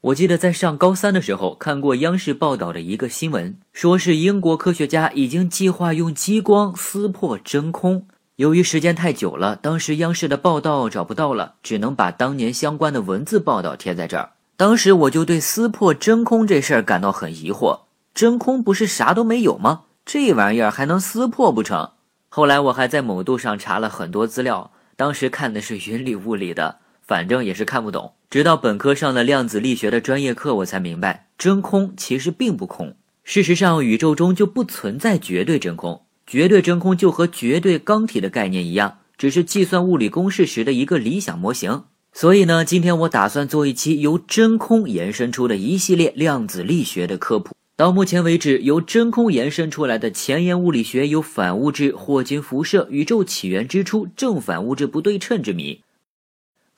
我记得在上高三的时候看过央视报道的一个新闻，说是英国科学家已经计划用激光撕破真空。由于时间太久了，当时央视的报道找不到了，只能把当年相关的文字报道贴在这儿。当时我就对撕破真空这事儿感到很疑惑，真空不是啥都没有吗？这玩意儿还能撕破不成？后来我还在某度上查了很多资料，当时看的是云里雾里的。反正也是看不懂，直到本科上了量子力学的专业课，我才明白，真空其实并不空。事实上，宇宙中就不存在绝对真空，绝对真空就和绝对刚体的概念一样，只是计算物理公式时的一个理想模型。所以呢，今天我打算做一期由真空延伸出的一系列量子力学的科普。到目前为止，由真空延伸出来的前沿物理学有反物质、霍金辐射、宇宙起源之初、正反物质不对称之谜。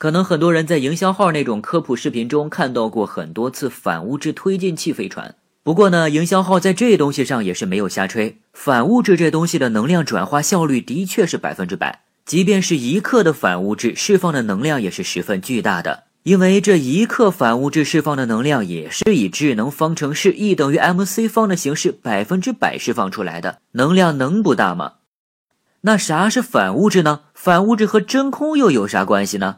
可能很多人在营销号那种科普视频中看到过很多次反物质推进器飞船。不过呢，营销号在这东西上也是没有瞎吹。反物质这东西的能量转化效率的确是百分之百，即便是一克的反物质释放的能量也是十分巨大的。因为这一克反物质释放的能量也是以智能方程式 E 等于 mc 方的形式百分之百释放出来的，能量能不大吗？那啥是反物质呢？反物质和真空又有啥关系呢？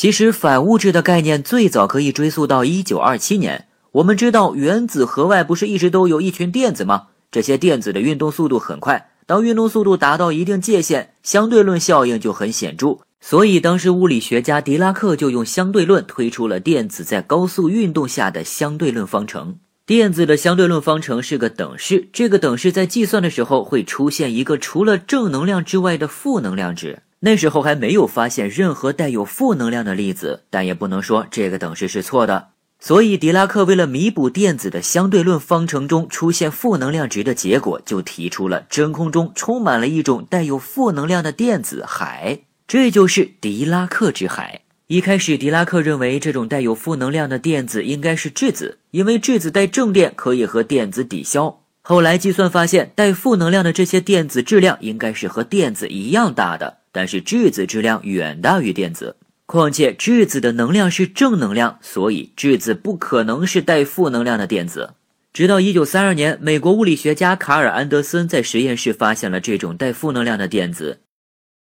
其实反物质的概念最早可以追溯到一九二七年。我们知道原子核外不是一直都有一群电子吗？这些电子的运动速度很快，当运动速度达到一定界限，相对论效应就很显著。所以当时物理学家狄拉克就用相对论推出了电子在高速运动下的相对论方程。电子的相对论方程是个等式，这个等式在计算的时候会出现一个除了正能量之外的负能量值。那时候还没有发现任何带有负能量的粒子，但也不能说这个等式是错的。所以狄拉克为了弥补电子的相对论方程中出现负能量值的结果，就提出了真空中充满了一种带有负能量的电子海，这就是狄拉克之海。一开始，狄拉克认为这种带有负能量的电子应该是质子，因为质子带正电可以和电子抵消。后来计算发现，带负能量的这些电子质量应该是和电子一样大的。但是质子质量远大于电子，况且质子的能量是正能量，所以质子不可能是带负能量的电子。直到一九三二年，美国物理学家卡尔安德森在实验室发现了这种带负能量的电子。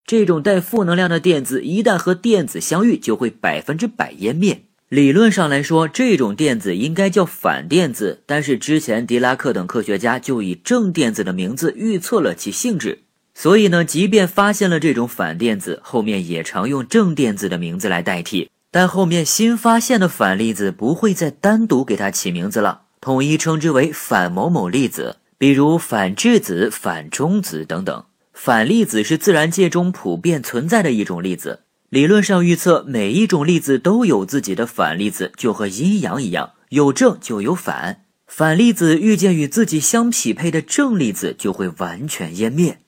这种带负能量的电子一旦和电子相遇，就会百分之百湮灭。理论上来说，这种电子应该叫反电子，但是之前狄拉克等科学家就以正电子的名字预测了其性质。所以呢，即便发现了这种反电子，后面也常用正电子的名字来代替。但后面新发现的反粒子不会再单独给它起名字了，统一称之为反某某粒子，比如反质子、反中子等等。反粒子是自然界中普遍存在的一种粒子。理论上预测每一种粒子都有自己的反粒子，就和阴阳一样，有正就有反。反粒子遇见与自己相匹配的正粒子，就会完全湮灭。